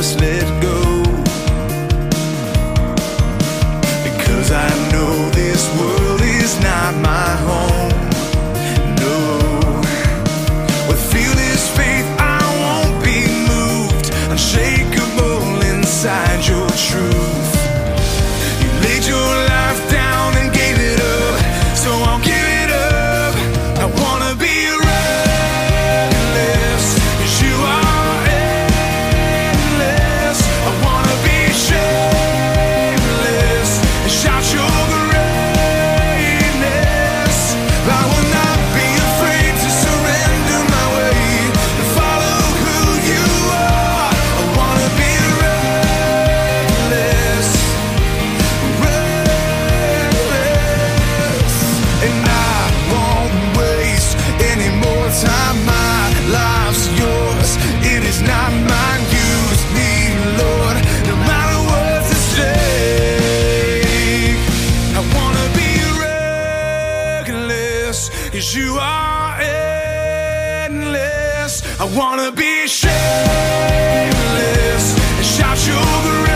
just let go. I wanna be shameless and shout sugar